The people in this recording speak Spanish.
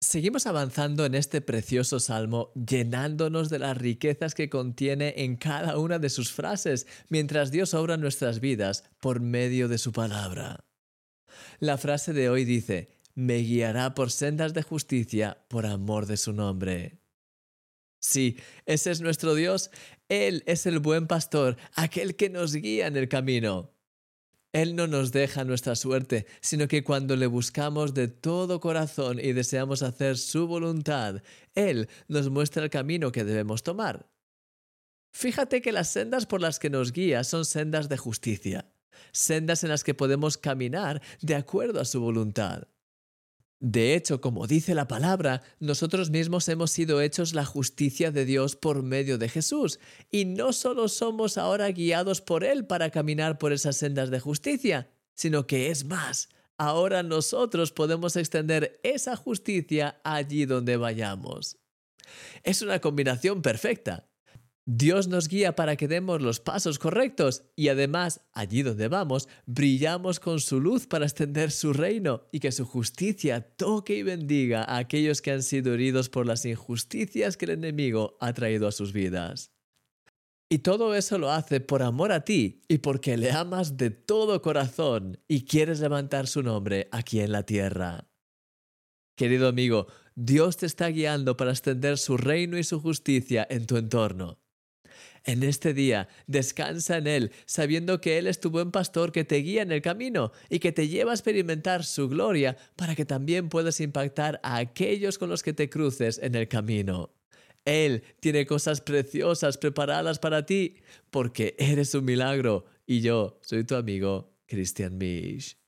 Seguimos avanzando en este precioso salmo, llenándonos de las riquezas que contiene en cada una de sus frases, mientras Dios obra nuestras vidas por medio de su palabra. La frase de hoy dice, me guiará por sendas de justicia por amor de su nombre. Sí, ese es nuestro Dios, Él es el buen pastor, aquel que nos guía en el camino. Él no nos deja nuestra suerte, sino que cuando le buscamos de todo corazón y deseamos hacer su voluntad, Él nos muestra el camino que debemos tomar. Fíjate que las sendas por las que nos guía son sendas de justicia, sendas en las que podemos caminar de acuerdo a su voluntad. De hecho, como dice la palabra, nosotros mismos hemos sido hechos la justicia de Dios por medio de Jesús, y no solo somos ahora guiados por Él para caminar por esas sendas de justicia, sino que es más, ahora nosotros podemos extender esa justicia allí donde vayamos. Es una combinación perfecta. Dios nos guía para que demos los pasos correctos y además, allí donde vamos, brillamos con su luz para extender su reino y que su justicia toque y bendiga a aquellos que han sido heridos por las injusticias que el enemigo ha traído a sus vidas. Y todo eso lo hace por amor a ti y porque le amas de todo corazón y quieres levantar su nombre aquí en la tierra. Querido amigo, Dios te está guiando para extender su reino y su justicia en tu entorno. En este día, descansa en Él, sabiendo que Él es tu buen pastor que te guía en el camino y que te lleva a experimentar su gloria para que también puedas impactar a aquellos con los que te cruces en el camino. Él tiene cosas preciosas preparadas para ti, porque eres un milagro y yo soy tu amigo Christian Misch.